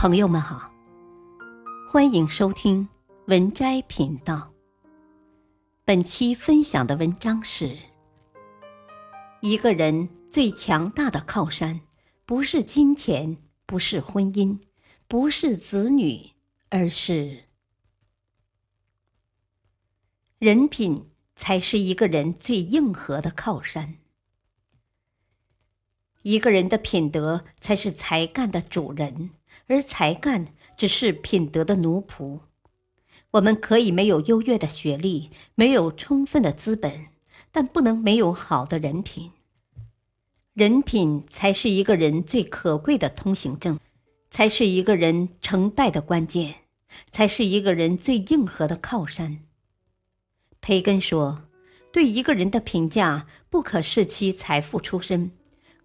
朋友们好，欢迎收听文摘频道。本期分享的文章是：一个人最强大的靠山，不是金钱，不是婚姻，不是子女，而是人品，才是一个人最硬核的靠山。一个人的品德才是才干的主人，而才干只是品德的奴仆。我们可以没有优越的学历，没有充分的资本，但不能没有好的人品。人品才是一个人最可贵的通行证，才是一个人成败的关键，才是一个人最硬核的靠山。培根说：“对一个人的评价，不可视其财富出身。”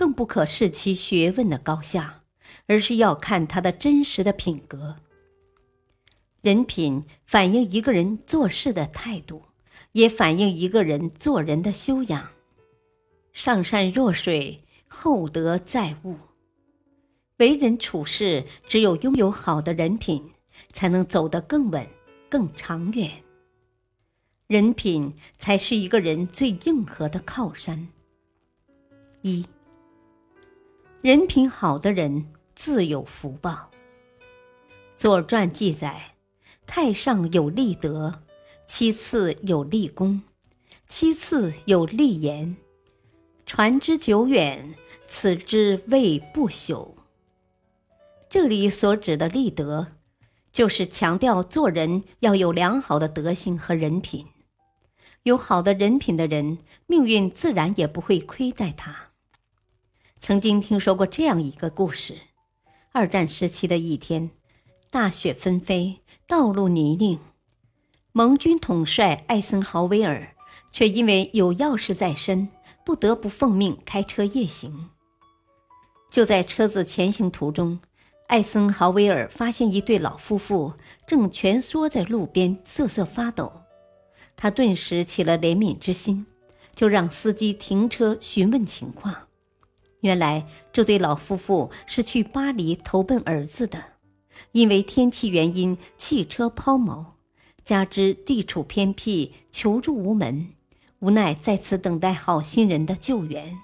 更不可视其学问的高下，而是要看他的真实的品格。人品反映一个人做事的态度，也反映一个人做人的修养。上善若水，厚德载物。为人处事，只有拥有好的人品，才能走得更稳、更长远。人品才是一个人最硬核的靠山。一。人品好的人自有福报。《左传》记载：太上有立德，其次有立功，其次有立言。传之久远，此之谓不朽。这里所指的立德，就是强调做人要有良好的德行和人品。有好的人品的人，命运自然也不会亏待他。曾经听说过这样一个故事：二战时期的一天，大雪纷飞，道路泥泞，盟军统帅艾森豪威尔却因为有要事在身，不得不奉命开车夜行。就在车子前行途中，艾森豪威尔发现一对老夫妇正蜷缩在路边瑟瑟发抖，他顿时起了怜悯之心，就让司机停车询问情况。原来这对老夫妇是去巴黎投奔儿子的，因为天气原因，汽车抛锚，加之地处偏僻，求助无门，无奈在此等待好心人的救援。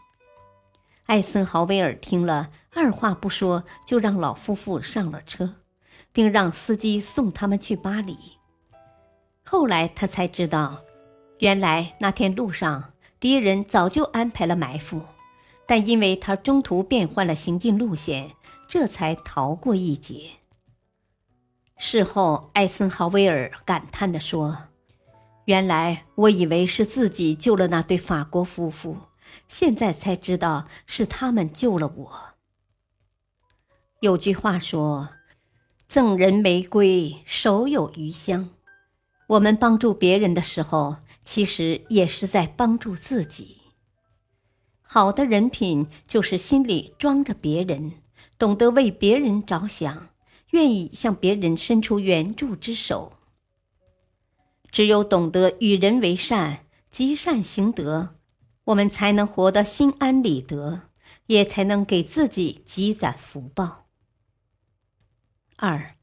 艾森豪威尔听了，二话不说就让老夫妇上了车，并让司机送他们去巴黎。后来他才知道，原来那天路上敌人早就安排了埋伏。但因为他中途变换了行进路线，这才逃过一劫。事后，艾森豪威尔感叹地说：“原来我以为是自己救了那对法国夫妇，现在才知道是他们救了我。”有句话说：“赠人玫瑰，手有余香。”我们帮助别人的时候，其实也是在帮助自己。好的人品就是心里装着别人，懂得为别人着想，愿意向别人伸出援助之手。只有懂得与人为善，积善行德，我们才能活得心安理得，也才能给自己积攒福报。二，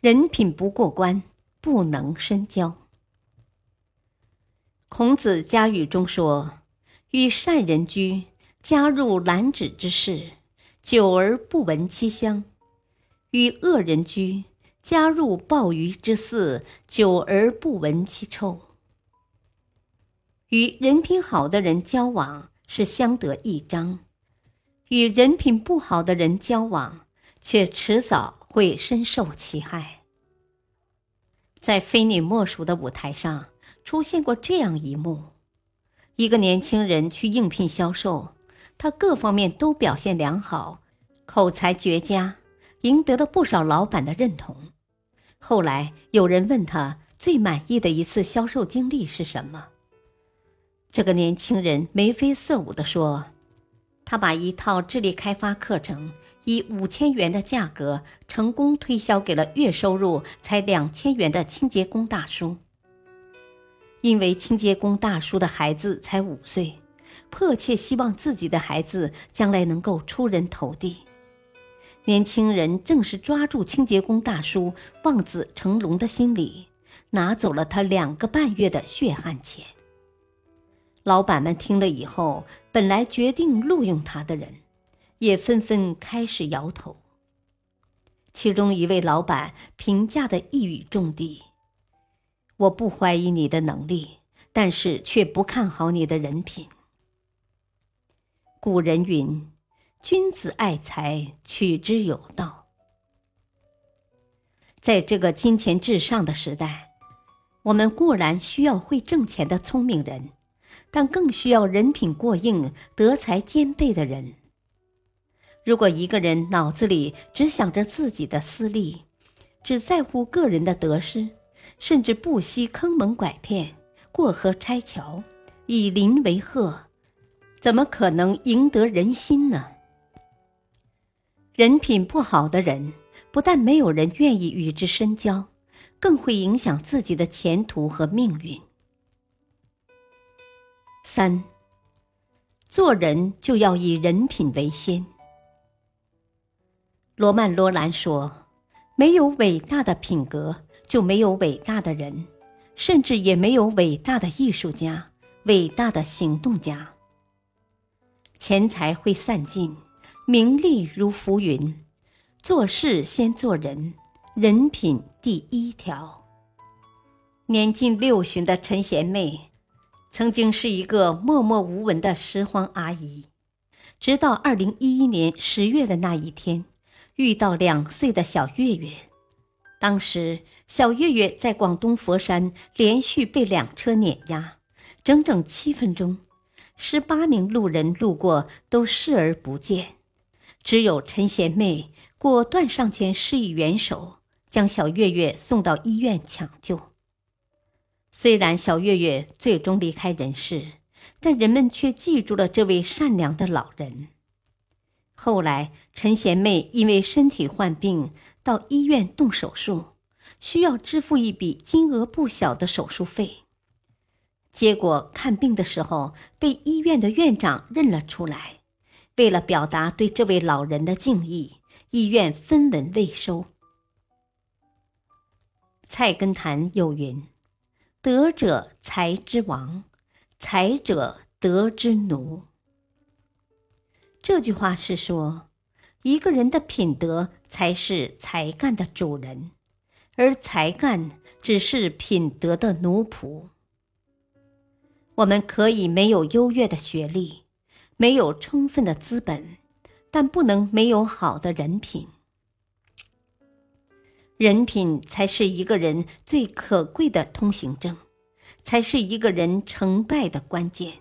人品不过关，不能深交。孔子家语中说。与善人居，加入兰芷之室，久而不闻其香；与恶人居，加入鲍鱼之肆，久而不闻其臭。与人品好的人交往是相得益彰，与人品不好的人交往，却迟早会深受其害。在非你莫属的舞台上，出现过这样一幕。一个年轻人去应聘销售，他各方面都表现良好，口才绝佳，赢得了不少老板的认同。后来有人问他最满意的一次销售经历是什么，这个年轻人眉飞色舞地说：“他把一套智力开发课程以五千元的价格成功推销给了月收入才两千元的清洁工大叔。”因为清洁工大叔的孩子才五岁，迫切希望自己的孩子将来能够出人头地。年轻人正是抓住清洁工大叔望子成龙的心理，拿走了他两个半月的血汗钱。老板们听了以后，本来决定录用他的人，也纷纷开始摇头。其中一位老板评价的一语中的：“我不怀疑你的能力，但是却不看好你的人品。”古人云：“君子爱财，取之有道。”在这个金钱至上的时代，我们固然需要会挣钱的聪明人，但更需要人品过硬、德才兼备的人。如果一个人脑子里只想着自己的私利，只在乎个人的得失，甚至不惜坑蒙拐骗、过河拆桥、以邻为壑，怎么可能赢得人心呢？人品不好的人，不但没有人愿意与之深交，更会影响自己的前途和命运。三，做人就要以人品为先。罗曼·罗兰说：“没有伟大的品格，就没有伟大的人，甚至也没有伟大的艺术家、伟大的行动家。钱财会散尽，名利如浮云，做事先做人，人品第一条。”年近六旬的陈贤妹，曾经是一个默默无闻的拾荒阿姨，直到二零一一年十月的那一天。遇到两岁的小月月，当时小月月在广东佛山连续被两车碾压，整整七分钟，十八名路人路过都视而不见，只有陈贤妹果断上前施以援手，将小月月送到医院抢救。虽然小月月最终离开人世，但人们却记住了这位善良的老人。后来，陈贤妹因为身体患病，到医院动手术，需要支付一笔金额不小的手术费。结果看病的时候，被医院的院长认了出来。为了表达对这位老人的敬意，医院分文未收。菜根谭有云：“德者才之王，才者德之奴。”这句话是说，一个人的品德才是才干的主人，而才干只是品德的奴仆。我们可以没有优越的学历，没有充分的资本，但不能没有好的人品。人品才是一个人最可贵的通行证，才是一个人成败的关键。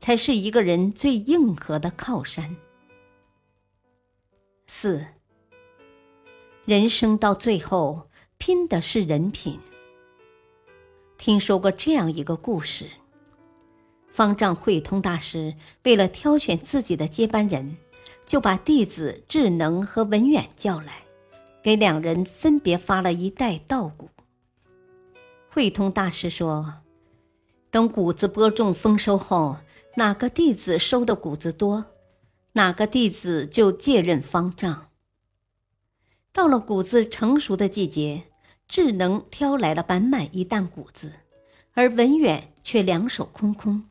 才是一个人最硬核的靠山。四，人生到最后拼的是人品。听说过这样一个故事：方丈慧通大师为了挑选自己的接班人，就把弟子智能和文远叫来，给两人分别发了一袋稻谷。慧通大师说：“等谷子播种丰收后。”哪个弟子收的谷子多，哪个弟子就借任方丈。到了谷子成熟的季节，智能挑来了满满一担谷子，而文远却两手空空。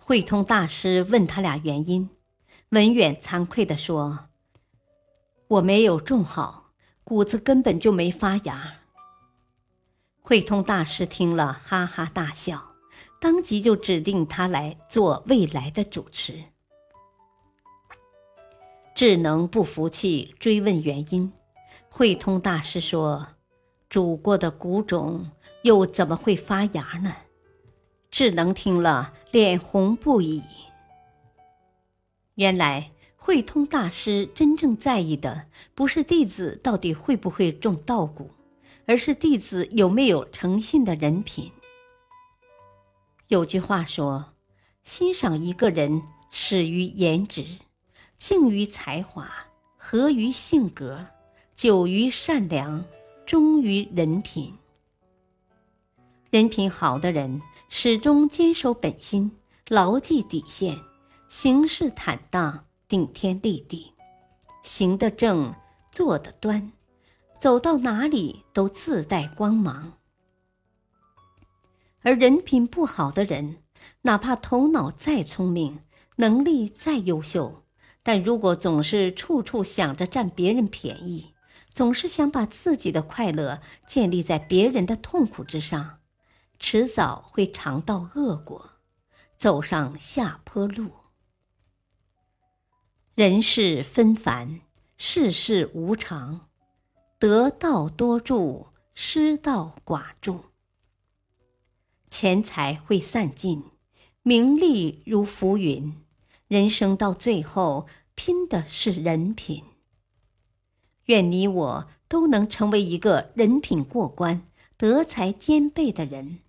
慧通大师问他俩原因，文远惭愧地说：“我没有种好，谷子根本就没发芽。”慧通大师听了，哈哈大笑。当即就指定他来做未来的主持。智能不服气，追问原因。慧通大师说：“煮过的谷种又怎么会发芽呢？”智能听了，脸红不已。原来，慧通大师真正在意的不是弟子到底会不会种稻谷，而是弟子有没有诚信的人品。有句话说：“欣赏一个人始于颜值，敬于才华，合于性格，久于善良，忠于人品。人品好的人始终坚守本心，牢记底线，行事坦荡，顶天立地，行得正，坐得端，走到哪里都自带光芒。而人品不好的人，哪怕头脑再聪明，能力再优秀，但如果总是处处想着占别人便宜，总是想把自己的快乐建立在别人的痛苦之上，迟早会尝到恶果，走上下坡路。人世纷繁，世事无常，得道多助，失道寡助。钱财会散尽，名利如浮云，人生到最后拼的是人品。愿你我都能成为一个人品过关、德才兼备的人，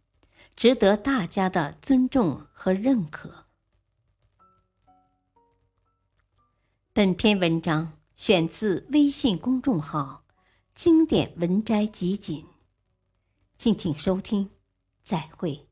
值得大家的尊重和认可。本篇文章选自微信公众号“经典文摘集锦”，敬请收听，再会。